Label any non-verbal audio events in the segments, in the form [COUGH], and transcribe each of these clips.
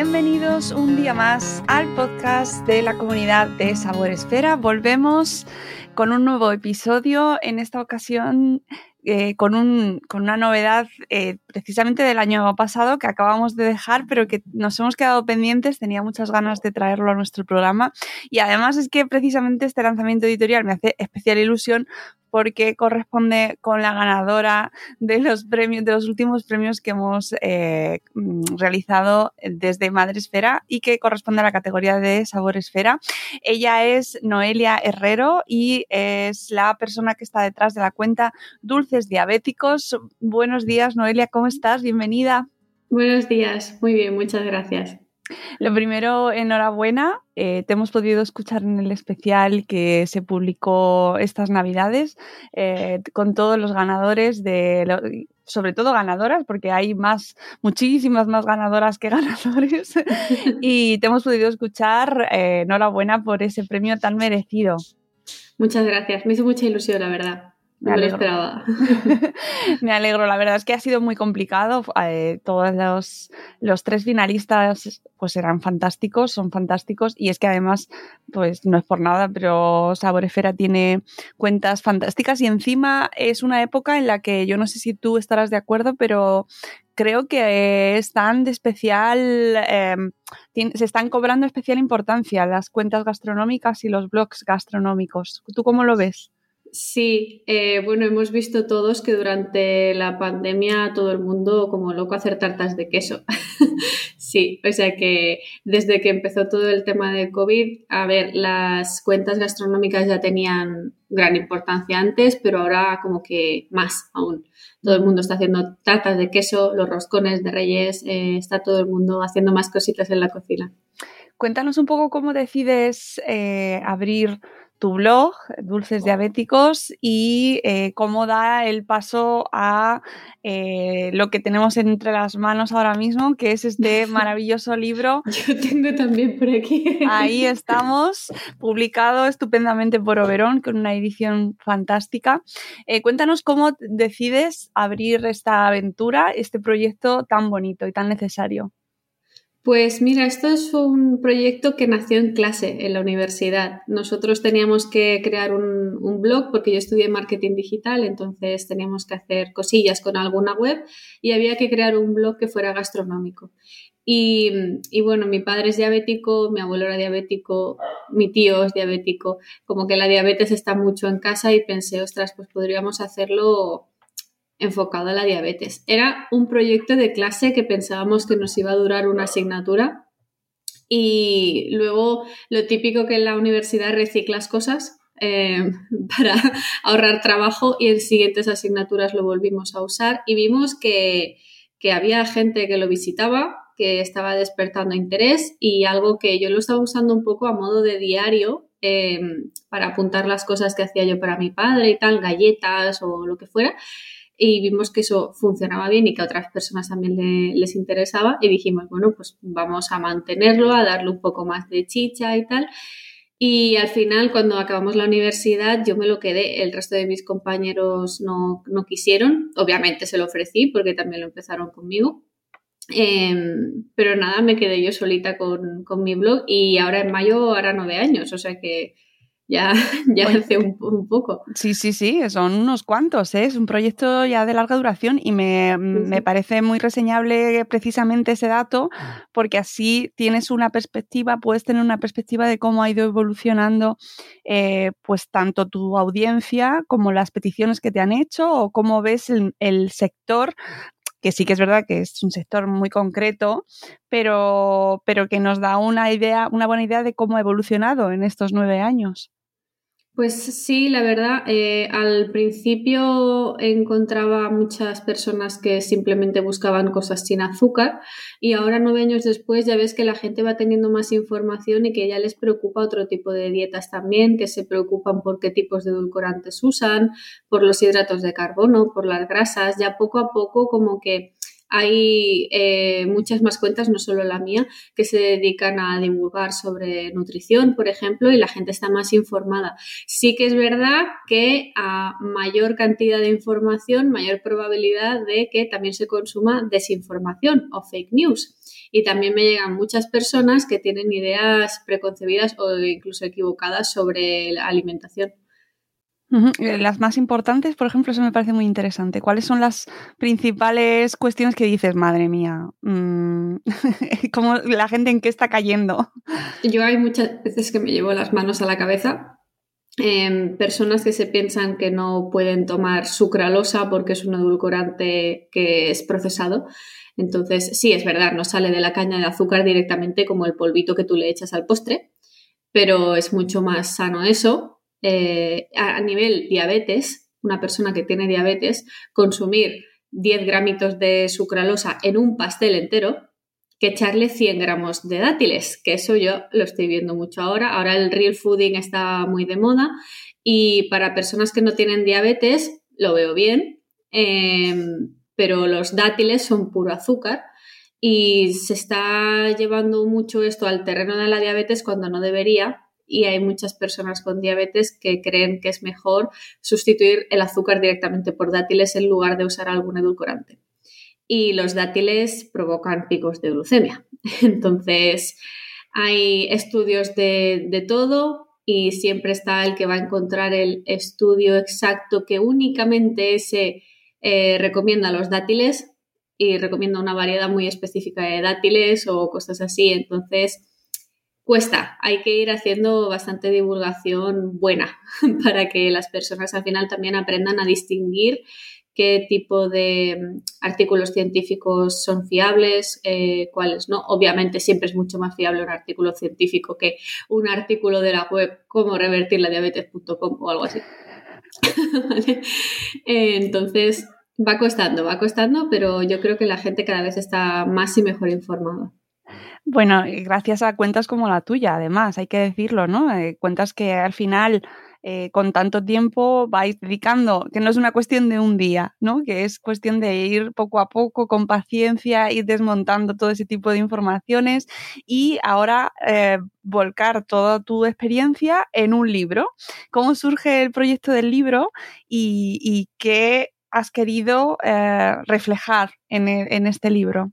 Bienvenidos un día más al podcast de la comunidad de Sabor Esfera. Volvemos con un nuevo episodio. En esta ocasión eh, con, un, con, una novedad eh, precisamente del año pasado que acabamos de dejar, pero que nos hemos quedado pendientes. Tenía muchas ganas de traerlo a nuestro programa. Y además es que precisamente este lanzamiento editorial me hace especial ilusión porque corresponde con la ganadora de los premios, de los últimos premios que hemos eh, mm, realizado desde Madre Esfera y que corresponde a la categoría de Sabor Esfera. Ella es Noelia Herrero y es la persona que está detrás de la cuenta Dulces Diabéticos. Buenos días, Noelia, ¿cómo estás? Bienvenida. Buenos días, muy bien, muchas gracias. Lo primero, enhorabuena. Eh, te hemos podido escuchar en el especial que se publicó estas navidades eh, con todos los ganadores de sobre todo ganadoras, porque hay más, muchísimas más ganadoras que [LAUGHS] ganadores. y te hemos podido escuchar. Eh, enhorabuena por ese premio tan merecido. Muchas gracias. Me hizo mucha ilusión, la verdad. Me alegro. [LAUGHS] Me alegro, la verdad es que ha sido muy complicado. Eh, todos los, los, tres finalistas pues eran fantásticos, son fantásticos y es que además, pues no es por nada, pero Saborefera tiene cuentas fantásticas y encima es una época en la que yo no sé si tú estarás de acuerdo, pero creo que están de especial, em, se están cobrando especial importancia las cuentas gastronómicas y los blogs gastronómicos. ¿Tú cómo lo ves? Sí, eh, bueno, hemos visto todos que durante la pandemia todo el mundo como loco hacer tartas de queso. [LAUGHS] sí, o sea que desde que empezó todo el tema de COVID, a ver, las cuentas gastronómicas ya tenían gran importancia antes, pero ahora como que más aún. Todo el mundo está haciendo tartas de queso, los roscones de reyes, eh, está todo el mundo haciendo más cositas en la cocina. Cuéntanos un poco cómo decides eh, abrir tu blog, Dulces Diabéticos, y eh, cómo da el paso a eh, lo que tenemos entre las manos ahora mismo, que es este maravilloso libro. [LAUGHS] Yo tengo también por aquí. Ahí estamos, publicado estupendamente por Oberón, con una edición fantástica. Eh, cuéntanos cómo decides abrir esta aventura, este proyecto tan bonito y tan necesario. Pues mira, esto es un proyecto que nació en clase, en la universidad. Nosotros teníamos que crear un, blog porque yo estudié marketing digital, entonces teníamos que hacer cosillas con alguna web y había que crear un blog que fuera gastronómico. Y, y, bueno, mi padre es diabético, mi abuelo era diabético, mi tío es diabético, como que la diabetes está mucho en casa y pensé, ostras, pues podríamos hacerlo enfocado a la diabetes. Era un proyecto de clase que pensábamos que nos iba a durar una asignatura y luego lo típico que en la universidad reciclas cosas eh, [LAUGHS] para ahorrar trabajo y en siguientes asignaturas lo volvimos a usar y vimos que, había gente que lo visitaba, que estaba despertando interés y algo que yo lo estaba usando un poco a modo de diario eh, para apuntar las cosas que hacía yo para mi padre y tal, galletas o lo que fuera y vimos que eso funcionaba bien y que a otras personas también les interesaba y dijimos, bueno, pues vamos a mantenerlo, a darle un poco más de chicha y tal. Y al final, cuando acabamos la universidad, yo me lo quedé, el resto de mis compañeros no, no quisieron, obviamente se lo ofrecí porque también lo empezaron conmigo. Em, pero nada, me quedé yo solita con, con mi blog y ahora en mayo hará nueve años, o sea que ya, [LAUGHS] ya hace un, poco. Sí, sí, sí, son unos cuantos, ¿eh? es un proyecto ya de larga duración y me, me, parece muy reseñable precisamente ese dato porque así tienes una perspectiva, puedes tener una perspectiva de cómo ha ido evolucionando eh, pues tanto tu audiencia como las peticiones que te han hecho o cómo ves el, el sector que sí que es verdad que es un sector muy concreto, pero, pero que nos da una idea, una buena idea de cómo ha evolucionado en estos nueve años. Pues sí, la verdad, eh, al principio encontraba muchas personas que simplemente buscaban cosas sin azúcar y ahora nueve años después ya ves que la gente va teniendo más información y que ya les preocupa otro tipo de dietas también, que se preocupan por qué tipos de edulcorantes usan, por los hidratos de carbono, por las grasas, ya poco a poco como que hay eh, muchas más cuentas, no solo la mía, que se dedican a divulgar sobre nutrición, por ejemplo, y la gente está más informada. Sí que es verdad que a mayor cantidad de información, mayor probabilidad de que también se consuma desinformación o fake news. Y también me llegan muchas personas que tienen ideas preconcebidas o incluso equivocadas sobre la alimentación. Eh, las más importantes, por ejemplo, eso me parece muy interesante. ¿Cuáles son las principales cuestiones que dices, madre mía, mm, [LAUGHS] cómo la gente en qué está cayendo? Yo hay muchas veces que me llevo las manos a la cabeza. Em, personas que se piensan que no pueden tomar sucralosa porque es un edulcorante que es procesado. Entonces, sí, es verdad, no sale de la caña de azúcar directamente como el polvito que tú le echas al postre, pero es mucho más sano eso eh, a nivel diabetes, una persona que tiene diabetes, consumir 10 gramitos de sucralosa en un pastel entero que echarle 100 gramos de dátiles, que eso yo lo estoy viendo mucho ahora. Ahora el real fooding está muy de moda y para personas que no tienen diabetes lo veo bien, em, pero los dátiles son puro azúcar y se está llevando mucho esto al terreno de la diabetes cuando no debería y hay muchas personas con diabetes que creen que es mejor sustituir el azúcar directamente por dátiles en lugar de usar algún edulcorante. Y los dátiles provocan picos de glucemia. [LAUGHS] Entonces, hay estudios de, todo y siempre está el que va a encontrar el estudio exacto que únicamente eh, recomienda los dátiles y recomienda una variedad muy específica de dátiles o cosas así. Entonces, cuesta, hay que ir haciendo bastante divulgación buena [LAUGHS] para que las personas al final también aprendan a distinguir qué tipo de mm, artículos científicos son fiables, eh, cuáles no. Obviamente siempre es mucho más fiable un artículo científico que un artículo de la web como revertir la diabetes.com o algo así. [LAUGHS] Entonces, va costando, va costando, pero yo creo que la gente cada vez está más y mejor informada. Bueno, gracias a cuentas como la tuya, además, hay que decirlo, ¿no? Eh, cuentas que al final, eh, con tanto tiempo, vais dedicando, que no es una cuestión de un día, ¿no? Que es cuestión de ir poco a poco, con paciencia, ir desmontando todo ese tipo de informaciones y ahora eh, volcar toda tu experiencia en un libro. ¿Cómo surge el proyecto del libro y, qué has querido reflejar en este libro?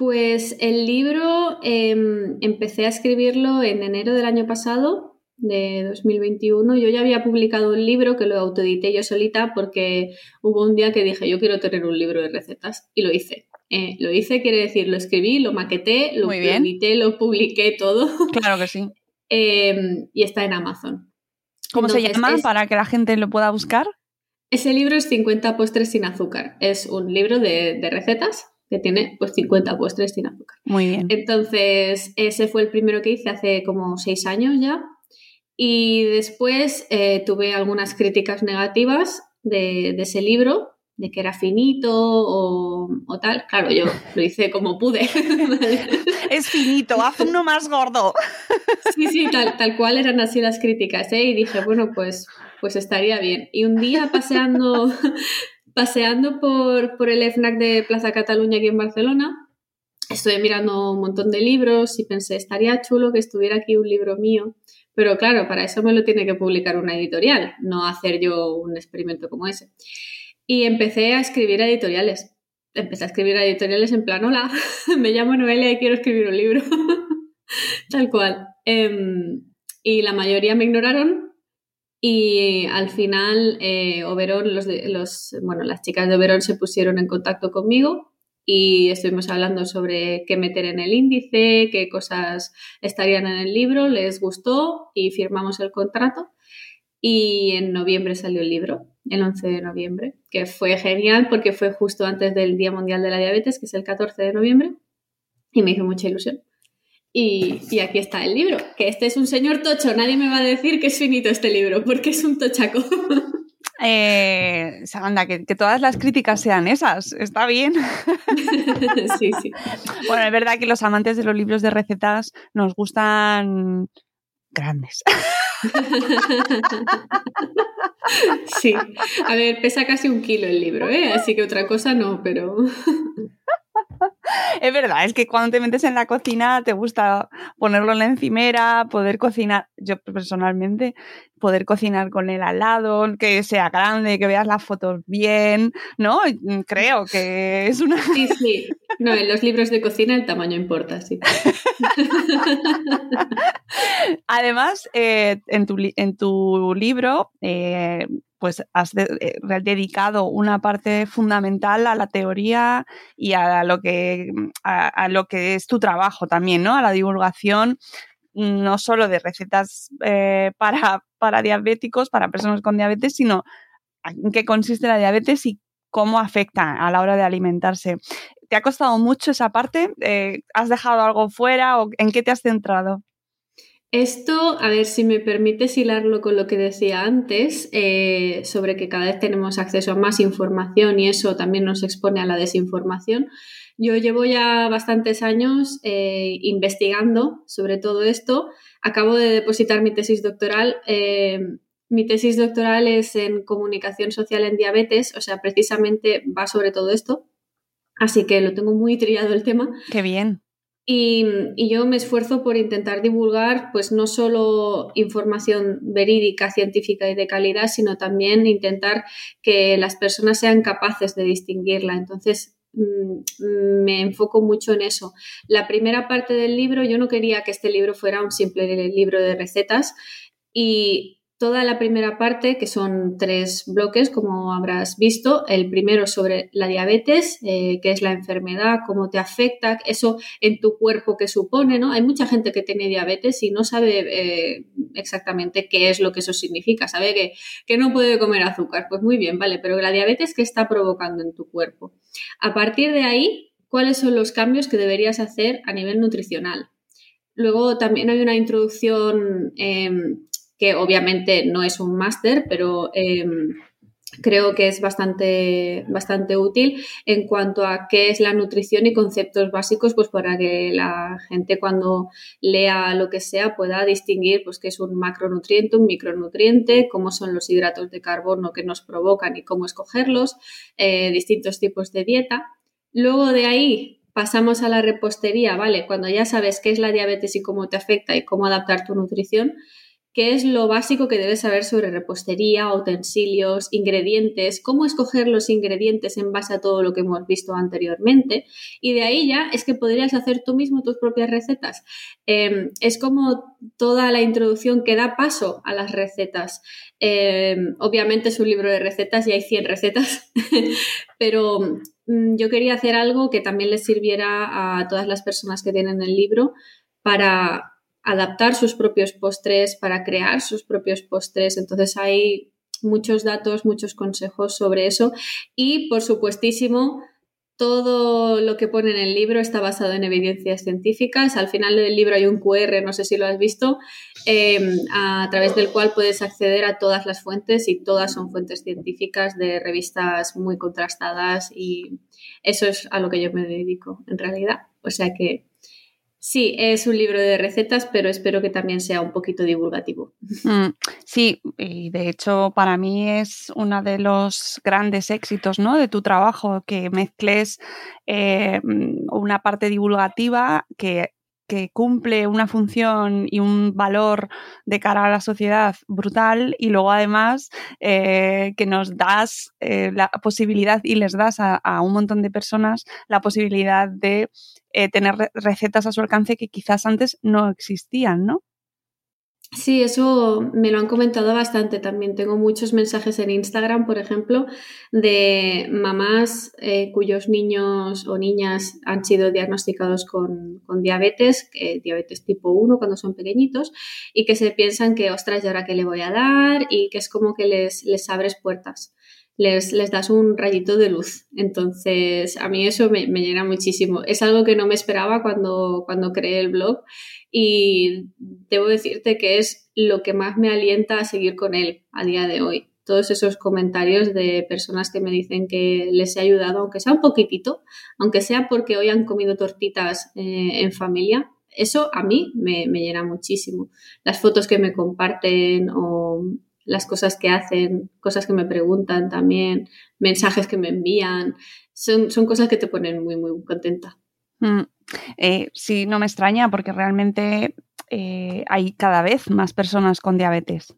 Pues el libro em, empecé a escribirlo en enero del año pasado, de 2021. Yo ya había publicado un libro que lo autoedité yo solita porque hubo un día que dije yo quiero tener un libro de recetas y lo hice. Eh, lo hice, quiere decir, lo escribí, lo maqueté, lo edité, lo publiqué todo. Claro que sí. [LAUGHS] Em, y está en Amazon. ¿Cómo se llama para que la gente lo pueda buscar? Ese libro es 50 postres sin azúcar. Es un libro de recetas que tiene pues 50 postres sin azúcar. Muy bien. Entonces, ese fue el primero que hice hace como seis años ya. Y después eh, tuve algunas críticas negativas de, ese libro, de que era finito o, tal. Claro, yo lo hice como pude. [LAUGHS] es finito, haz uno más gordo. sí, sí, tal, tal cual eran así las críticas. ¿eh? Y dije, bueno, pues, pues estaría bien. Y un día paseando paseando por, por el FNAC de Plaza Cataluña aquí en Barcelona, estuve mirando un montón de libros y pensé, estaría chulo que estuviera aquí un libro mío. Pero claro, para eso me lo tiene que publicar una editorial, no hacer yo un experimento como ese. Y empecé a escribir editoriales. Empecé a escribir editoriales en plan, hola, [LAUGHS] me llamo Noelia y quiero escribir un libro. [LAUGHS] Tal cual. Em, y la mayoría me ignoraron y al final, eh, los, los, bueno, las chicas de Oberón se pusieron en contacto conmigo y estuvimos hablando sobre qué meter en el índice, qué cosas estarían en el libro, les gustó y firmamos el contrato. Y en noviembre salió el libro, el 11 de noviembre, que fue genial porque fue justo antes del Día Mundial de la Diabetes, que es el 14 de noviembre, y me hizo mucha ilusión. Y, aquí está el libro, que este es un señor tocho, nadie me va a decir que es finito este libro, porque es un tochaco. [LAUGHS] Eh, que, que, todas las críticas sean esas, está bien. [LAUGHS] sí, sí. Bueno, es verdad que los amantes de los libros de recetas nos gustan grandes. [LAUGHS] Sí, a ver, pesa casi un kilo el libro, ¿eh? así que otra cosa no, pero... [LAUGHS] es verdad, es que cuando te metes en la cocina te gusta ponerlo en la encimera, poder cocinar, yo personalmente, poder cocinar con él al lado, que sea grande, que veas las fotos bien, ¿no? Mm, creo que es una... [LAUGHS] Sí, sí. No, en los libros de cocina el tamaño importa, sí. [LAUGHS] Además, eh, en, tu, en, tu, libro, eh, pues has eh, dedicado una parte fundamental a la teoría y a lo que, a, lo que es tu trabajo también, ¿no? A la divulgación no solo de recetas eh, para, para diabéticos, para personas con diabetes, sino en qué consiste la diabetes y cómo afecta a la hora de alimentarse. ¿Te ha costado mucho esa parte? Eh, ¿Has dejado algo fuera o en qué te has centrado? Esto, a ver si me permites hilarlo con lo que decía antes, eh, sobre que cada vez tenemos acceso a más información y eso también nos expone a la desinformación. Yo llevo ya bastantes años eh, investigando sobre todo esto. Acabo de depositar mi tesis doctoral. Eh, mi tesis doctoral es en comunicación social en diabetes, o sea, precisamente va sobre todo esto. Así que lo tengo muy trillado el tema. Qué bien. Y, yo me esfuerzo por intentar divulgar, pues no solo información verídica, científica y de calidad, sino también intentar que las personas sean capaces de distinguirla. Entonces, mm, me enfoco mucho en eso. La primera parte del libro, yo no quería que este libro fuera un simple libro de recetas y toda la primera parte, que son tres bloques, como habrás visto. El primero sobre la diabetes, eh, que es la enfermedad, cómo te afecta, eso en tu cuerpo que supone, ¿no? Hay mucha gente que tiene diabetes y no sabe eh, exactamente qué es lo que eso significa. Sabe que, que no puede comer azúcar. Pues muy bien, vale, pero la diabetes, ¿qué está provocando en tu cuerpo? A partir de ahí, ¿cuáles son los cambios que deberías hacer a nivel nutricional? Luego también hay una introducción em, que obviamente no es un máster, pero em, creo que es bastante, bastante útil en cuanto a qué es la nutrición y conceptos básicos, pues para que la gente cuando lea lo que sea pueda distinguir pues qué es un macronutriente, un micronutriente, cómo son los hidratos de carbono que nos provocan y cómo escogerlos, eh, distintos tipos de dieta. Luego de ahí pasamos a la repostería, ¿vale? Cuando ya sabes qué es la diabetes y cómo te afecta y cómo adaptar tu nutrición, qué es lo básico que debes saber sobre repostería, utensilios, ingredientes, cómo escoger los ingredientes en base a todo lo que hemos visto anteriormente. Y de ahí ya es que podrías hacer tú mismo tus propias recetas. Em, es como toda la introducción que da paso a las recetas. Em, obviamente es un libro de recetas y hay 100 recetas, [LAUGHS] pero mm, yo quería hacer algo que también les sirviera a todas las personas que tienen el libro para adaptar sus propios postres, para crear sus propios postres. Entonces hay muchos datos, muchos consejos sobre eso y, por supuestísimo, todo lo que pone en el libro está basado en evidencias científicas. Al final del libro hay un QR, no sé si lo has visto, em, a través del cual puedes acceder a todas las fuentes y todas son fuentes científicas de revistas muy contrastadas y eso es a lo que yo me dedico en realidad. O sea que Sí, es un libro de recetas, pero espero que también sea un poquito divulgativo. Mm, sí, y de hecho para mí es uno de los grandes éxitos ¿no? de tu trabajo, que mezcles eh, una parte divulgativa que que cumple una función y un valor de cara a la sociedad brutal y luego además eh, que nos das eh, la posibilidad y les das a, un montón de personas la posibilidad de eh, tener recetas a su alcance que quizás antes no existían, ¿no? Sí, eso me lo han comentado bastante también. Tengo muchos mensajes en Instagram, por ejemplo, de mamás eh, cuyos niños o niñas han sido diagnosticados con, diabetes, diabetes tipo 1 cuando son pequeñiñitos, y que se piensan que, ostras, ¿y ahora qué le voy a dar? Y que es como que les, les abres puertas. Les, das un rayito de luz. Entonces, a mí eso me, me, llena muchísimo. Es algo que no me esperaba cuando, cuando creé el blog y debo decirte que es lo que más me alienta a seguir con él a día de hoy. Todos esos comentarios de personas que me dicen que les he ayudado, aunque sea un poquitito, aunque sea porque hoy han comido tortitas eh, en familia, eso a mí me, me llena muchísimo. Las fotos que me comparten o las cosas que hacen, cosas que me preguntan también, mensajes que me envían, son, son cosas que te ponen muy, muy contenta. Mm, eh, sí, no me extraña porque realmente eh, hay cada vez más personas con diabetes.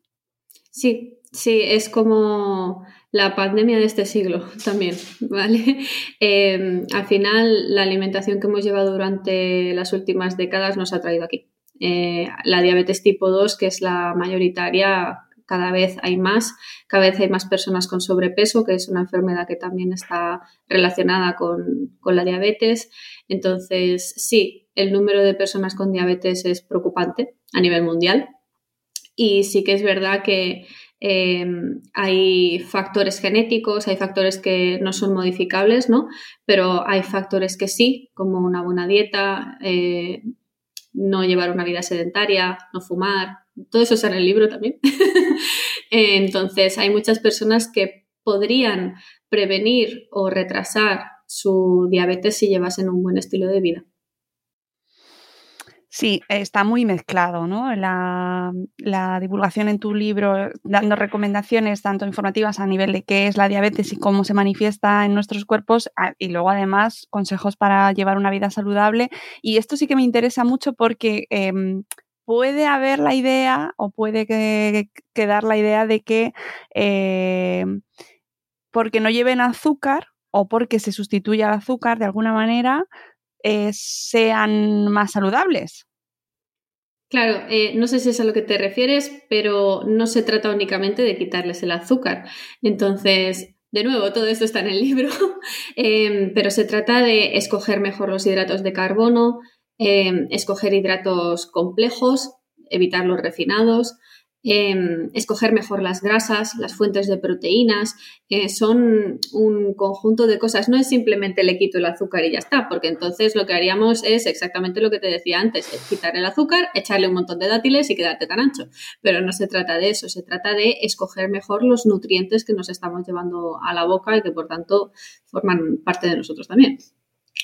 Sí, sí, es como la pandemia de este siglo [LAUGHS] también, ¿vale? Em, al final, la alimentación que hemos llevado durante las últimas décadas nos ha traído aquí. Eh, la diabetes tipo 2, que es la mayoritaria, cada vez hay más, cada vez hay más personas con sobrepeso, que es una enfermedad que también está relacionada con, la diabetes. Entonces, sí, el número de personas con diabetes es preocupante a nivel mundial. Y sí que es verdad que eh, hay factores genéticos, hay factores que no son modificables, ¿no? Pero hay factores que sí, como una buena dieta, eh, no llevar una vida sedentaria, no fumar, todo eso está en el libro también. [LAUGHS] Entonces, hay muchas personas que podrían prevenir o retrasar su diabetes si llevasen un buen estilo de vida. Sí, está muy mezclado, ¿no? La, la, divulgación en tu libro, dando recomendaciones tanto informativas a nivel de qué es la diabetes y cómo se manifiesta en nuestros cuerpos, y luego además consejos para llevar una vida saludable. Y esto sí que me interesa mucho porque em, puede haber la idea o puede quedar la idea de que eh, porque no lleven azúcar o porque se sustituya el azúcar de alguna manera, eh, sean más saludables. Claro, eh, no sé si es a lo que te refieres, pero no se trata únicamente de quitarles el azúcar. Entonces, de nuevo, todo esto está en el libro, [LAUGHS] em, pero se trata de escoger mejor los hidratos de carbono, Em, escoger hidratos complejos, evitar los refinados, em, escoger mejor las grasas, las fuentes de proteínas, eh, son un conjunto de cosas. No es simplemente le quito el azúcar y ya está, porque entonces lo que haríamos es exactamente lo que te decía antes, quitar el azúcar, echarle un montón de dátiles y quedarte tan ancho. Pero no se trata de eso, se trata de escoger mejor los nutrientes que nos estamos llevando a la boca y que por tanto forman parte de nosotros también.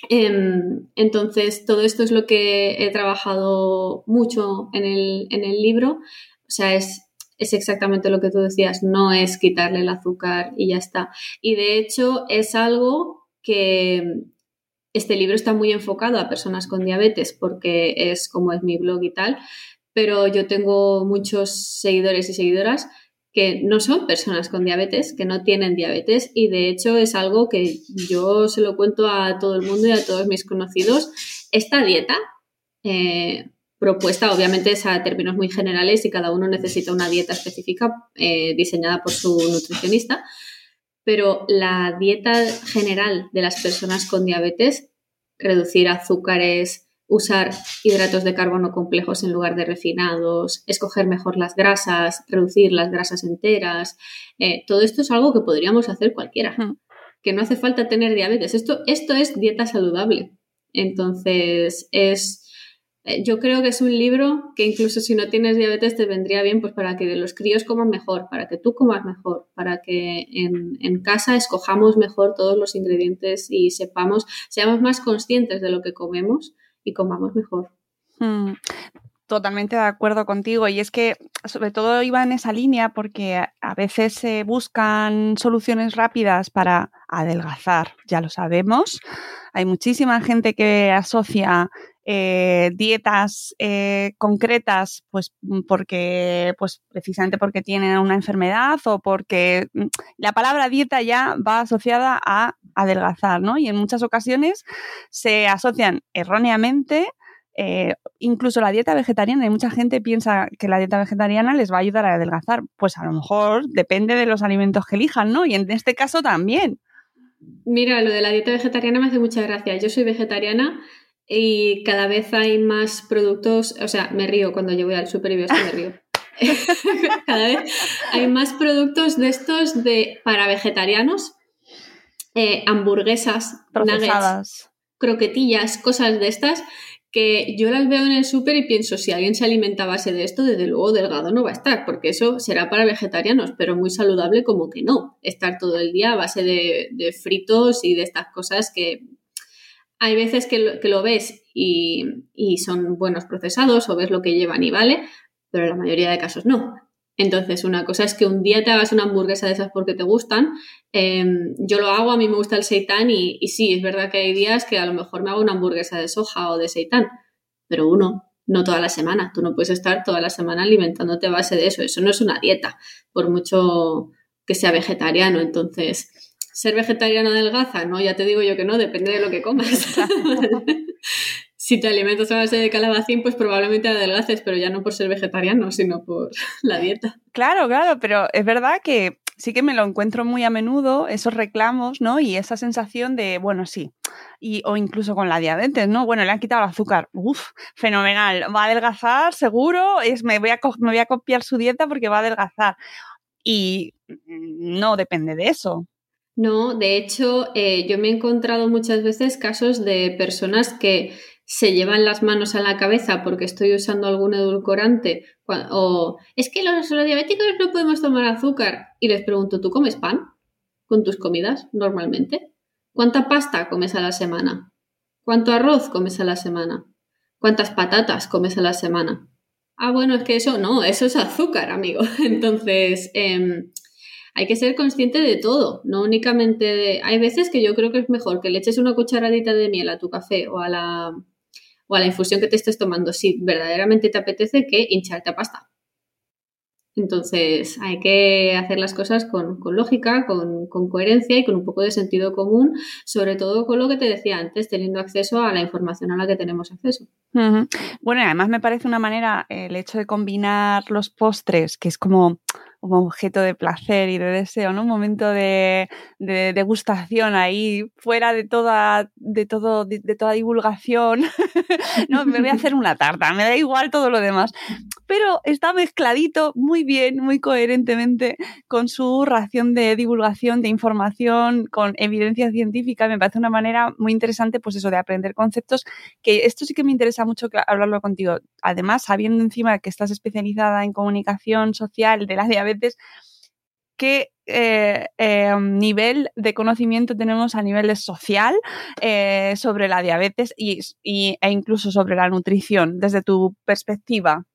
Em, entonces, todo esto es lo que he trabajado mucho en el, libro. O sea, es, es exactamente lo que tú decías, no es quitarle el azúcar y ya está. Y de hecho es algo que este libro está muy enfocado a personas con diabetes porque es como es mi blog y tal, pero yo tengo muchos seguidores y seguidoras que no son personas con diabetes, que no tienen diabetes y de hecho es algo que yo se lo cuento a todo el mundo y a todos mis conocidos. Esta dieta eh, propuesta obviamente es a términos muy generales y cada uno necesita una dieta específica eh, diseñada por su nutricionista, pero la dieta general de las personas con diabetes, reducir azúcares, usar hidratos de carbono complejos en lugar de refinados, escoger mejor las grasas, reducir las grasas enteras. Eh, todo esto es algo que podríamos hacer cualquiera, que no hace falta tener diabetes. Esto, esto es dieta saludable. Entonces, es, eh, yo creo que es un libro que incluso si no tienes diabetes te vendría bien pues para que los críos coman mejor, para que tú comas mejor, para que en, en casa escojamos mejor todos los ingredientes y sepamos, seamos más conscientes de lo que comemos y comamos mejor. Mm, totalmente de acuerdo contigo. Y es que sobre todo iba en esa línea porque a veces se buscan soluciones rápidas para adelgazar, ya lo sabemos. Hay muchísima gente que asocia eh, dietas eh, concretas, pues porque, pues precisamente porque tienen una enfermedad o porque mm, la palabra dieta ya va asociada a adelgazar, ¿no? Y en muchas ocasiones se asocian erróneamente eh, incluso la dieta vegetariana, y mucha gente piensa que la dieta vegetariana les va a ayudar a adelgazar. Pues a lo mejor depende de los alimentos que elijan, ¿no? Y en este caso también. Mira, lo de la dieta vegetariana me hace mucha gracia. Yo soy vegetariana y cada vez hay más productos, o sea, me río cuando yo voy al super y me río. [LAUGHS] cada vez hay más productos de estos de para vegetarianos, eh, hamburguesas, nuggets, croquetillas, cosas de estas que yo las veo en el súper y pienso, si alguien se alimenta a base de esto, desde luego delgado no va a estar, porque eso será para vegetarianos, pero muy saludable como que no, estar todo el día a base de fritos y de estas cosas que Hay veces que lo, ves y, son buenos procesados o ves lo que llevan y vale, pero en la mayoría de casos no. Entonces, una cosa es que un día te hagas una hamburguesa de esas porque te gustan. Em, yo lo hago, a mí me gusta el seitán y, y, sí, es verdad que hay días que a lo mejor me hago una hamburguesa de soja o de seitán, pero uno, no toda la semana. Tú no puedes estar toda la semana alimentándote a base de eso. Eso no es una dieta, por mucho que sea vegetariano. Entonces, ser vegetariano adelgaza, no, ya te digo yo que no, depende de lo que comas. [LAUGHS] si te alimentas a base de calabacín, pues probablemente adelgaces, pero ya no por ser vegetariano, sino por [LAUGHS] la dieta. Claro, claro, pero es verdad que sí que me lo encuentro muy a menudo, esos reclamos, ¿no? Y esa sensación de, bueno, sí, y, o incluso con la diabetes, ¿no? Bueno, le han quitado el azúcar, uf, fenomenal, va a adelgazar, seguro, es, me, voy a, me voy a copiar su dieta porque va a adelgazar. Y mm, no depende de eso. No, de hecho, eh, yo me he encontrado muchas veces casos de personas que se llevan las manos a la cabeza porque estoy usando algún edulcorante o es que los, diabéticos no podemos tomar azúcar y les pregunto, ¿tú comes pan con tus comidas normalmente? ¿Cuánta pasta comes a la semana? ¿Cuánto arroz comes a la semana? ¿Cuántas patatas comes a la semana? Ah, bueno, es que eso no, eso es azúcar, amigo. [LAUGHS] Entonces, em, hay que ser consciente de todo, no únicamente de... Hay veces que yo creo que es mejor que le eches una cucharadita de miel a tu café o a la, o a la infusión que te estés tomando si verdaderamente te apetece que hincharte a pasta. Entonces hay que hacer las cosas con, lógica, con, coherencia y con un poco de sentido común, sobre todo con lo que te decía antes, teniendo acceso a la información a la que tenemos acceso. Bueno, además me parece una manera el hecho de combinar los postres, que es como como objeto de placer y de deseo, ¿no? Un momento de, de degustación ahí, fuera de toda, de todo, de, toda divulgación. [LAUGHS] no, me voy a hacer una tarta, me da igual todo lo demás. Pero está mezcladito muy bien, muy coherentemente con su ración de divulgación, de información, con evidencia científica. Me parece una manera muy interesante, pues eso, de aprender conceptos, que esto sí que me interesa mucho hablarlo contigo. Además, sabiendo encima que estás especializada en comunicación social de la diabetes, veces qué eh, eh, nivel de conocimiento tenemos a nivel social eh, sobre la diabetes y, e incluso sobre la nutrición, desde tu perspectiva.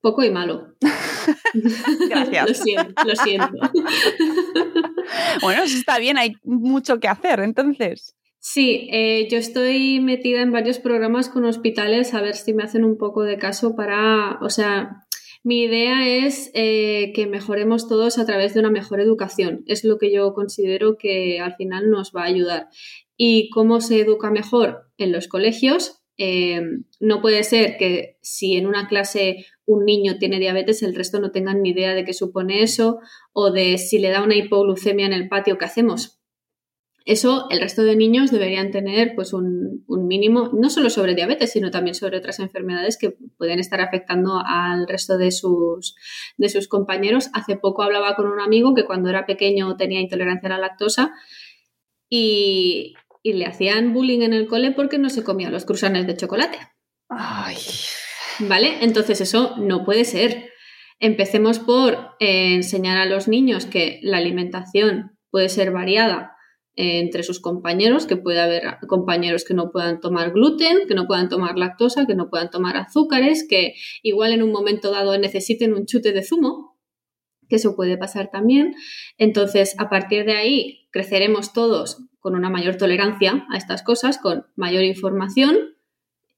Poco y malo. [LAUGHS] Gracias. lo siento, lo siento. [LAUGHS] bueno, eso está bien, hay mucho que hacer, entonces. Sí, yo estoy metida en varios programas con hospitales a ver si me hacen un poco de caso para, o sea, mi idea es eh, que mejoremos todos a través de una mejor educación. Es lo que yo considero que al final nos va a ayudar. ¿Y cómo se educa mejor? En los colegios. Eh, no puede ser que si en una clase un niño tiene diabetes, el resto no tengan ni idea de qué supone eso o de si le da una hipoglucemia en el patio, ¿qué hacemos? Eso el resto de niños deberían tener pues un, mínimo, no solo sobre diabetes, sino también sobre otras enfermedades que pueden estar afectando al resto de sus, de sus compañeros. Hace poco hablaba con un amigo que cuando era pequeño tenía intolerancia a la lactosa y, le hacían bullying en el cole porque no se comía los cruzanes de chocolate. ¿Vale? Entonces eso no puede ser. Empecemos por eh, enseñar a los niños que la alimentación puede ser variada entre sus compañeros, que puede haber compañeros que no puedan tomar gluten, que no puedan tomar lactosa, que no puedan tomar azúcares, que igual en un momento dado necesiten un chute de zumo, que eso puede pasar también. Entonces, a partir de ahí, creceremos todos con una mayor tolerancia a estas cosas, con mayor información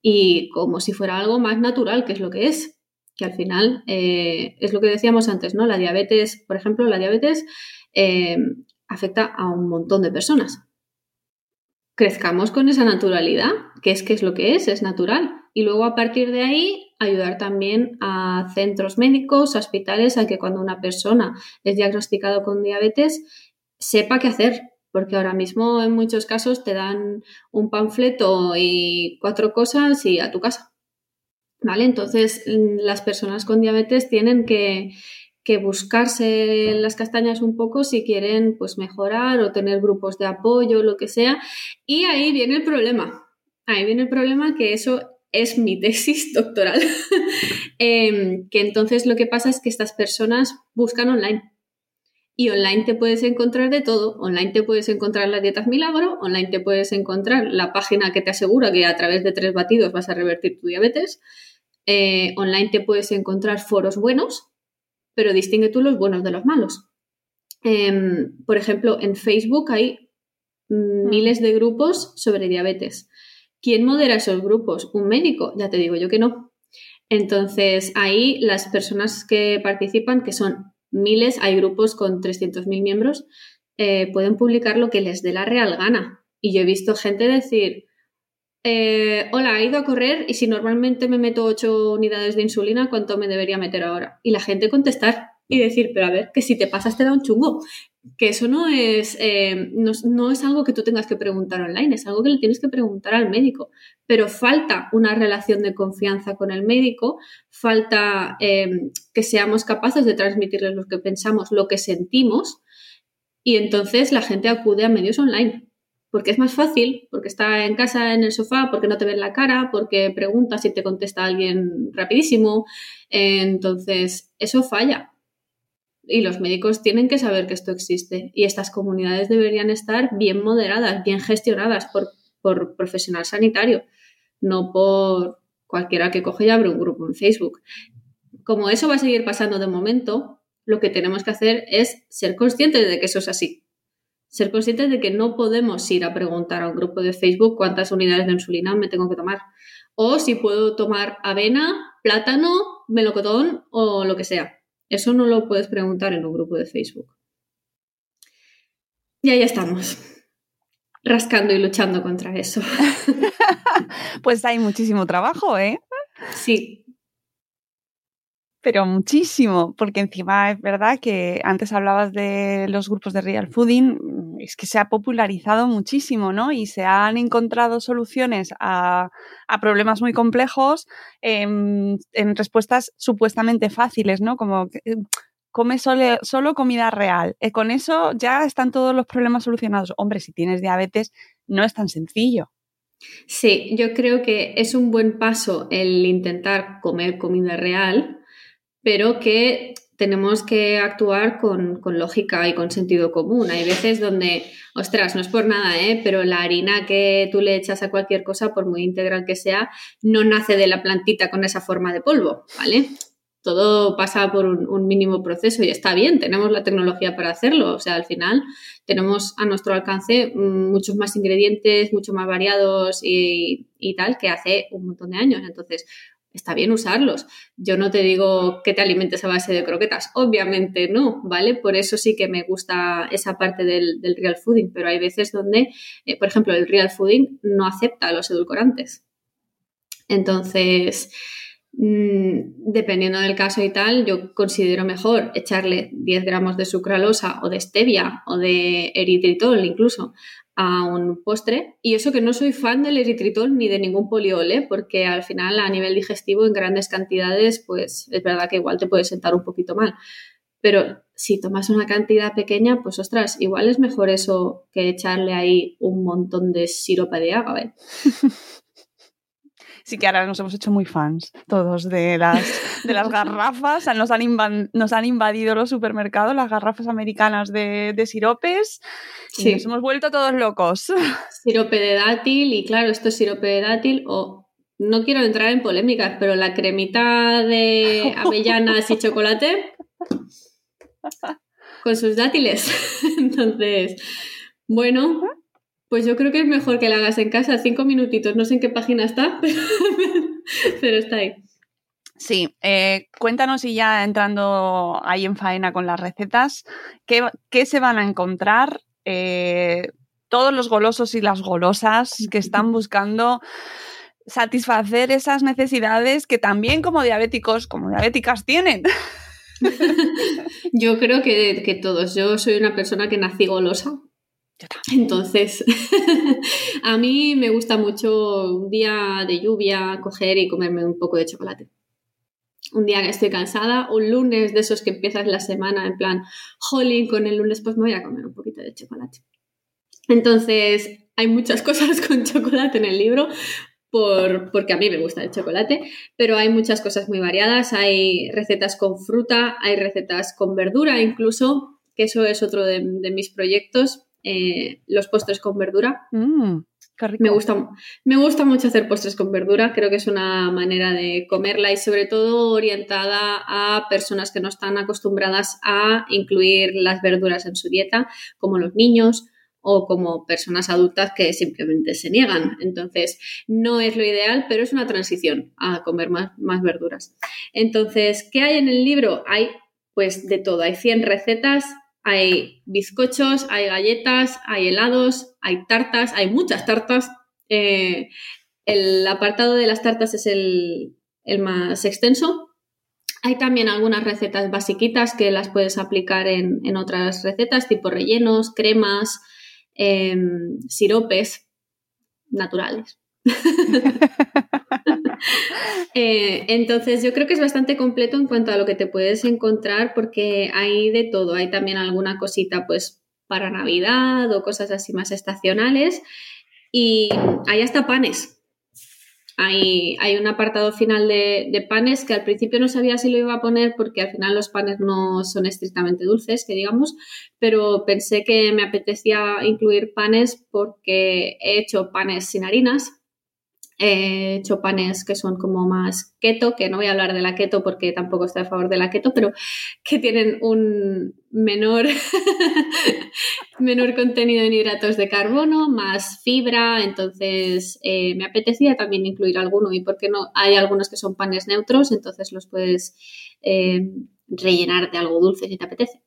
y como si fuera algo más natural, que es lo que es. Que al final eh, es lo que decíamos antes, ¿no? La diabetes, por ejemplo, la diabetes eh, afecta a un montón de personas. Crezcamos con esa naturalidad, que es que es lo que es, es natural. Y luego a partir de ahí ayudar también a centros médicos, hospitales, a que cuando una persona es diagnosticado con diabetes sepa qué hacer, porque ahora mismo en muchos casos te dan un panfleto y cuatro cosas y a tu casa. ¿Vale? Entonces las personas con diabetes tienen que, que buscarse las castañas un poco si quieren pues mejorar o tener grupos de apoyo, lo que sea. Y ahí viene el problema. Ahí viene el problema que eso es mi [LAUGHS] tesis doctoral. [LAUGHS] Em, que entonces lo que pasa es que estas personas buscan online. Y online te puedes encontrar de todo. Online te puedes encontrar las dietas milagro, online te puedes encontrar la página que te asegura que a través de tres batidos vas a revertir tu diabetes. Eh, online te puedes encontrar foros buenos, pero distingue tú los buenos de los malos. Em, por ejemplo, en Facebook hay mm. miles de grupos sobre diabetes. ¿Quién modera esos grupos? ¿Un médico? Ya te digo yo que no. Entonces, ahí las personas que participan, que son miles, hay grupos con 300.000 miembros, eh, pueden publicar lo que les dé la real gana. Y yo he visto gente decir, eh, hola, he ido a correr y si normalmente me meto 8 unidades de insulina, ¿cuánto me debería meter ahora? Y la gente contestar y decir, pero a ver, que si te pasas te da un chungo. Que eso no es, eh, no, es algo que tú tengas que preguntar online, es algo que le tienes que preguntar al médico. Pero falta una relación de confianza con el médico, falta eh, que seamos capaces de transmitirles lo que pensamos, lo que sentimos, y entonces la gente acude a medios online porque es más fácil, porque está en casa en el sofá, porque no te ven la cara, porque preguntas y te contesta alguien rapidísimo. Entonces, eso falla. Y los médicos tienen que saber que esto existe. Y estas comunidades deberían estar bien moderadas, bien gestionadas por, por profesional sanitario, no por cualquiera que coge y abre un grupo en Facebook. Como eso va a seguir pasando de momento, lo que tenemos que hacer es ser conscientes de que eso es así ser conscientes de que no podemos ir a preguntar a un grupo de Facebook cuántas unidades de insulina me tengo que tomar. O si puedo tomar avena, plátano, melocotón o lo que sea. Eso no lo puedes preguntar en un grupo de Facebook. Y ahí estamos, rascando y luchando contra eso. [LAUGHS] pues hay muchísimo trabajo, ¿eh? Sí, pero muchísimo, porque encima es verdad que antes hablabas de los grupos de real fooding, mm, es que se ha popularizado muchísimo, ¿no? Y se han encontrado soluciones a, problemas muy complejos en, respuestas supuestamente fáciles, ¿no? Como eh, come solo, solo comida real. Eh, con eso ya están todos los problemas solucionados. Hombre, si tienes diabetes, no es tan sencillo. Sí, yo creo que es un buen paso el intentar comer comida real, pero que tenemos que actuar con, lógica y con sentido común. Hay veces donde, ostras, no es por nada, ¿eh? pero la harina que tú le echas a cualquier cosa, por muy integral que sea, no nace de la plantita con esa forma de polvo, ¿vale? Todo pasa por un, mínimo proceso y está bien, tenemos la tecnología para hacerlo. O sea, al final tenemos a nuestro alcance muchos más ingredientes, mucho más variados y, y tal que hace un montón de años. Entonces, está bien usarlos. Yo no te digo que te alimentes a base de croquetas, obviamente no, ¿vale? Por eso sí que me gusta esa parte del, real fooding, pero hay veces donde, eh, por ejemplo, el real fooding no acepta los edulcorantes. Entonces, mm, dependiendo del caso y tal, yo considero mejor echarle 10 gramos de sucralosa o de stevia o de eritritol incluso a un postre. Y eso que no soy fan del eritritol ni de ningún poliole, porque al final a nivel digestivo en grandes cantidades, pues es verdad que igual te puede sentar un poquito mal. Pero si tomas una cantidad pequeña, pues ostras, igual es mejor eso que echarle ahí un montón de sirope de agave. [LAUGHS] sí que ahora nos hemos hecho muy fans todos de las, de las garrafas. Nos han, nos han invadido los supermercados, las garrafas americanas de, siropes. Y nos hemos vuelto todos locos. Sirope de dátil, y claro, esto es sirope de dátil o no quiero entrar en polémicas, pero la cremita de [LAUGHS] avellanas y chocolate con sus dátiles. [LAUGHS] Entonces, bueno, pues yo creo que es mejor que la hagas en casa, cinco minutitos, no sé en qué página está, [LAUGHS] pero, está ahí. Sí, eh, cuéntanos y ya entrando ahí en faena con las recetas, ¿qué, se van a encontrar eh, todos los golosos y las golosas que [LAUGHS] están buscando satisfacer esas necesidades que también como diabéticos, como diabéticas tienen? [LAUGHS] Yo creo que, que todos. Yo soy una persona que nací golosa, entonces, [LAUGHS] a mí me gusta mucho un día de lluvia coger y comerme un poco de chocolate. Un día que estoy cansada, un lunes de esos que empiezas la semana en plan, jolín, con el lunes pues me voy a comer un poquito de chocolate. Entonces, hay muchas [LAUGHS] cosas con chocolate en el libro, por, porque a mí me gusta el chocolate, pero hay muchas cosas muy variadas. Hay recetas con fruta, hay recetas con verdura incluso, que eso es otro de, mis proyectos, eh, los postres con verdura. Mm, me gusta, me gusta mucho hacer postres con verdura, creo que es una manera de comerla y sobre todo orientada a personas que no están acostumbradas a incluir las verduras en su dieta, como los niños o como personas adultas que simplemente se niegan. Entonces, no es lo ideal, pero es una transición a comer más, más verduras. Entonces, ¿qué hay en el libro? Hay pues de todo, hay 100 recetas, hay bizcochos, hay galletas, hay helados, hay tartas, hay muchas tartas. Eh, el apartado de las tartas es el, más extenso. Hay también algunas recetas basiquitas que las puedes aplicar en, otras recetas, tipo rellenos, cremas, em, siropes naturales. [LAUGHS] Eh, entonces yo creo que es bastante completo en cuanto a lo que te puedes encontrar porque hay de todo, hay también alguna cosita pues para Navidad o cosas así más estacionales. Y hay hasta panes. Hay, un apartado final de, de, panes que al principio no sabía si lo iba a poner porque al final los panes no son estrictamente dulces, que digamos, pero pensé que me apetecía incluir panes porque he hecho panes sin harinas, He hecho panes que son como más keto, que no voy a hablar de la keto porque tampoco estoy a favor de la keto, pero que tienen un menor, [LAUGHS] menor contenido en hidratos de carbono, más fibra, entonces eh, me apetecía también incluir alguno y porque no hay algunos que son panes neutros, entonces los puedes eh, rellenar de algo dulce si te apetece.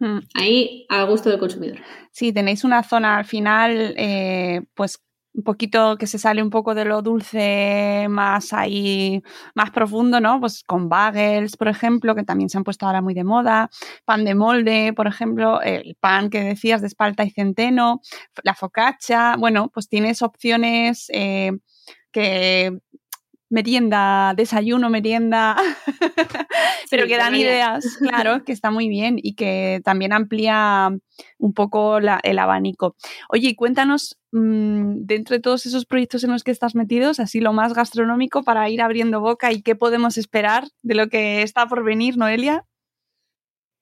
Hmm. Ahí a gusto del consumidor. Sí, tenéis una zona al final, eh, pues un poquito que se sale un poco de lo dulce más ahí, más profundo, ¿no? Pues con bagels, por ejemplo, que también se han puesto ahora muy de moda, pan de molde, por ejemplo, el pan que decías de espalda y centeno, la focaccia, bueno, pues tienes opciones eh, que merienda, desayuno, merienda, [LAUGHS] pero que dan ideas, claro, [LAUGHS] que está muy bien y que también amplía un poco el abanico. Oye, cuéntanos, mm, dentro de todos esos proyectos en los que estás metidos, así lo más gastronómico para ir abriendo boca y qué podemos esperar de lo que está por venir, Noelia.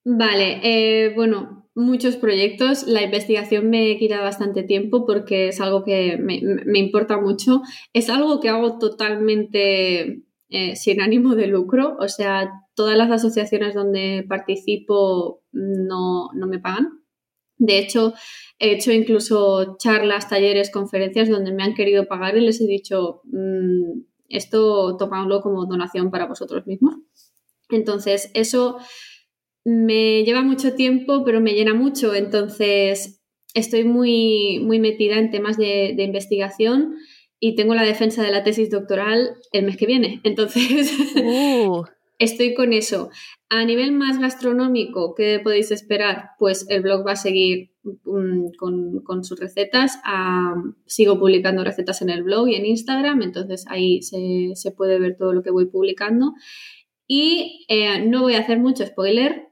Vale, eh, bueno, muchos proyectos. La investigación me quita bastante tiempo porque es algo que me, importa mucho. Es algo que hago totalmente eh, sin ánimo de lucro. O sea, todas las asociaciones donde participo no, me pagan. De hecho, he hecho incluso charlas, talleres, conferencias donde me han querido pagar y les he dicho, mm, esto tomadlo como donación para vosotros mismos. Entonces, eso me lleva mucho tiempo, pero me llena mucho. Entonces, estoy muy, muy metida en temas de, investigación y tengo la defensa de la tesis doctoral el mes que viene. [LAUGHS] Entonces, uh. estoy con eso. A nivel más gastronómico, ¿qué podéis esperar? Pues el blog va a seguir mm, con, sus recetas. sigo publicando recetas en el blog y en Instagram, entonces ahí se, puede ver todo lo que voy publicando. Y eh, no voy a hacer mucho spoiler,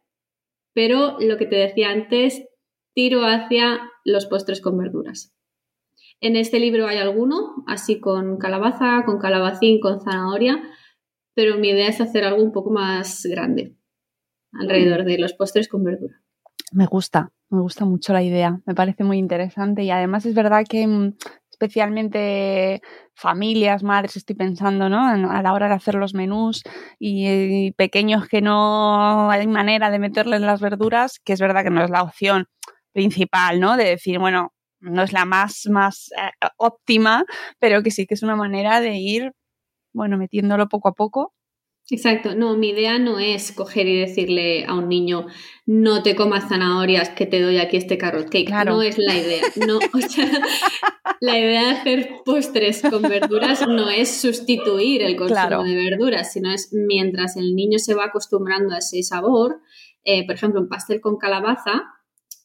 pero lo que te decía antes, tiro hacia los postres con verduras. En este libro hay alguno, así con calabaza, con calabacín, con zanahoria, pero mi idea es hacer algo un poco más grande alrededor de los postres con verdura. Me gusta, me gusta mucho la idea, me parece muy interesante y además es verdad que mm, especialmente familias, madres, estoy pensando, ¿no? A la hora de hacer los menús y, pequeños que no hay manera de meterles las verduras, que es verdad que no es la opción principal, ¿no? De decir, bueno, no es la más, más eh, óptima, pero que sí que es una manera de ir, bueno, metiéndolo poco a poco Exacto, no, mi idea no es coger y decirle a un niño, no te comas zanahorias, que te doy aquí este carrot cake. No es la idea. No, o sea, [LAUGHS] la idea de hacer postres con verduras no es sustituir el consumo de verduras, sino es mientras el niño se va acostumbrando a ese sabor. Eh, por ejemplo, un pastel con calabaza,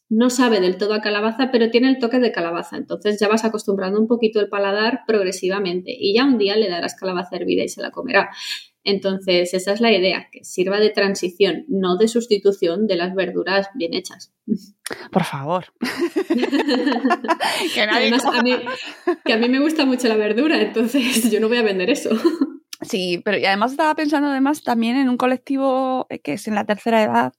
no sabe del todo a calabaza, pero tiene el toque de calabaza. Entonces ya vas acostumbrando un poquito el paladar progresivamente y ya un día le darás calabaza hervida y se la comerá. Entonces, esa es la idea, que sirva de transición, no de sustitución de las verduras bien hechas. [LAUGHS] Por favor. [LAUGHS] que, Además, a mí, que a mí me gusta mucho la verdura, entonces [LAUGHS] yo no voy a vender eso. Sí, pero y además estaba pensando además también en un colectivo que es en la tercera edad,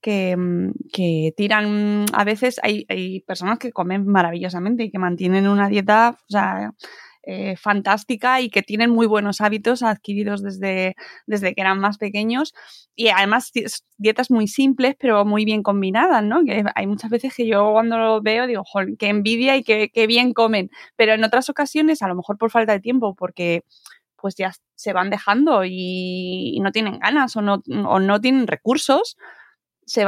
que, mm, que tiran, a veces hay, hay, personas que comen maravillosamente y que mantienen una dieta, o sea, eh, fantástica y que tienen muy buenos hábitos adquiridos desde, desde que eran más pequeños y además dietas muy simples pero muy bien combinadas, ¿no? Hay muchas veces que yo cuando lo veo digo, joder, qué envidia y qué, qué bien comen, pero en otras ocasiones, a lo mejor por falta de tiempo, porque pues ya se van dejando y, no tienen ganas o no, o no tienen recursos,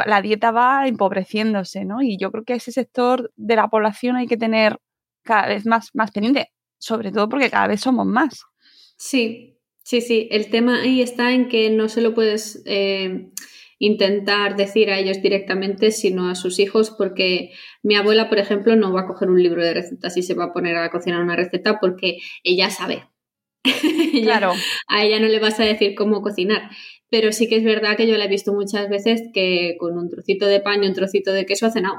la dieta va empobreciéndose, ¿no? Y yo creo que ese sector de la población hay que tener cada vez más, más pendiente sobre todo porque cada vez somos más. Sí, sí, sí. El tema ahí está en que no se lo puedes eh, intentar decir a ellos directamente, sino a sus hijos, porque mi abuela, por ejemplo, no va a coger un libro de recetas y se va a poner a cocinar una receta porque ella sabe. [LAUGHS] claro. a ella no le vas a decir cómo cocinar. Pero sí que es verdad que yo la he visto muchas veces que con un trocito de pan y un trocito de queso ha cenado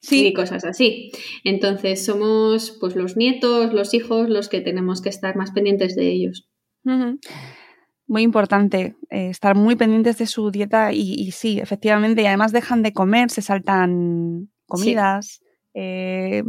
sí. y cosas así. Entonces somos pues los nietos, los hijos, los que tenemos que estar más pendientes de ellos. Muy importante eh, estar muy pendientes de su dieta y, sí, efectivamente, y además dejan de comer, se saltan comidas. Eh,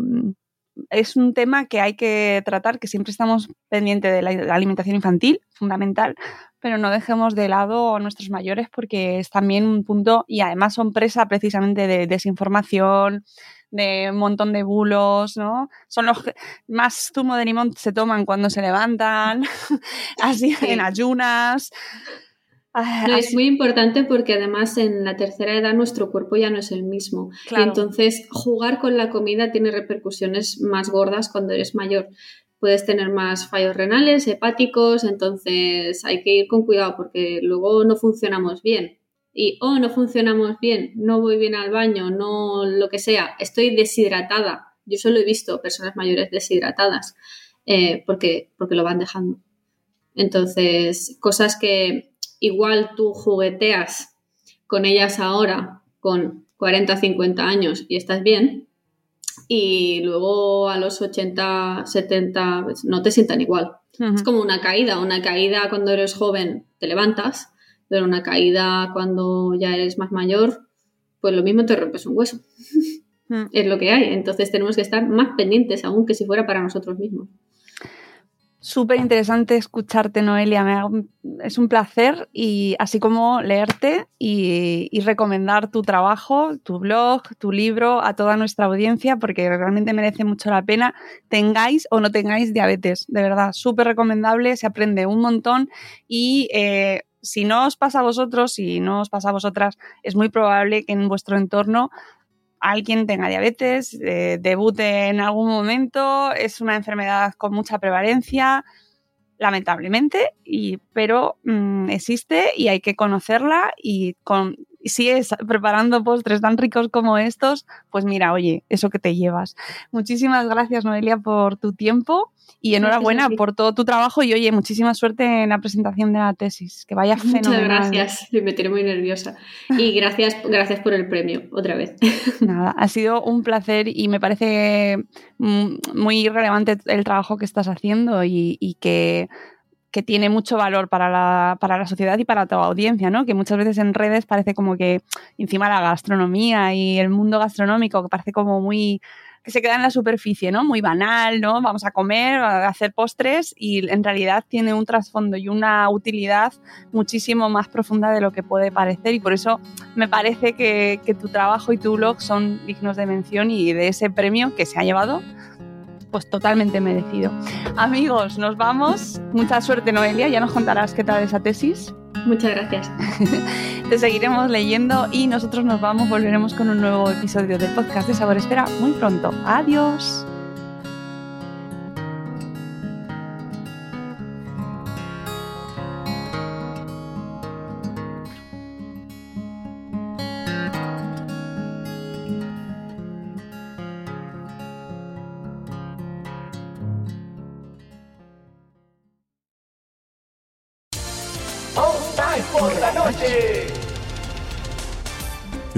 es un tema que hay que tratar, que siempre estamos pendientes de la, alimentación infantil, fundamental, pero no dejemos de lado a nuestros mayores porque es también un punto, y además son presa precisamente de desinformación, de un montón de bulos, ¿no? Son los más zumo de limón se toman cuando se levantan, [LAUGHS] así en ayunas. Ah, es muy importante porque además en la tercera edad nuestro cuerpo ya no es el mismo. entonces jugar con la comida tiene repercusiones más gordas cuando eres mayor. Puedes tener más fallos renales, hepáticos, entonces hay que ir con cuidado porque luego no funcionamos bien. Y, oh, no funcionamos bien, no voy bien al baño, no lo que sea, estoy deshidratada. Yo solo he visto personas mayores deshidratadas eh, porque, porque lo van dejando. Entonces, cosas que igual tú jugueteas con ellas ahora con 40, 50 años y estás bien, y luego a los 80, 70 pues, no te sientan igual. Es como una caída, una caída cuando eres joven te levantas, pero una caída cuando ya eres más mayor, pues lo mismo te rompes un hueso. [LAUGHS] es lo que hay, entonces tenemos que estar más pendientes aún que si fuera para nosotros mismos. Súper interesante escucharte, Noelia. es un placer y así como leerte y, recomendar tu trabajo, tu blog, tu libro a toda nuestra audiencia porque realmente merece mucho la pena. Tengáis o no tengáis diabetes, de verdad, súper recomendable, se aprende un montón y eh, si no os pasa a vosotros, si no os pasa a vosotras, es muy probable que en vuestro entorno alguien tenga diabetes, eh, debute en algún momento, es una enfermedad con mucha prevalencia, lamentablemente, y, pero mm, existe y hay que conocerla y con, si es preparando postres tan ricos como estos, pues mira, oye, eso que te llevas. Muchísimas gracias, Noelia, por tu tiempo y enhorabuena por todo tu trabajo y oye, muchísima suerte en la presentación de la tesis. Que vaya fenomenal. Muchas gracias, [LAUGHS] me tiene muy nerviosa. Y gracias, gracias por el premio, otra vez. [LAUGHS] Nada, ha sido un placer y me parece mm, muy relevante el trabajo que estás haciendo y, que que tiene mucho valor para la, para la sociedad y para toda audiencia, ¿no? Que muchas veces en redes parece como que encima la gastronomía y el mundo gastronómico, que parece como muy que se queda en la superficie, ¿no? Muy banal, ¿no? Vamos a comer, a hacer postres y en realidad tiene un trasfondo y una utilidad muchísimo más profunda de lo que puede parecer y por eso me parece que, que tu trabajo y tu blog son dignos de mención y de ese premio que se ha llevado pues totalmente merecido. Amigos, nos vamos. Mucha suerte, Noelia. Ya nos contarás qué tal esa tesis. Muchas gracias. [LAUGHS] Te seguiremos leyendo y nosotros nos vamos, volveremos con un nuevo episodio del podcast de Sabor Espera muy pronto. Adiós.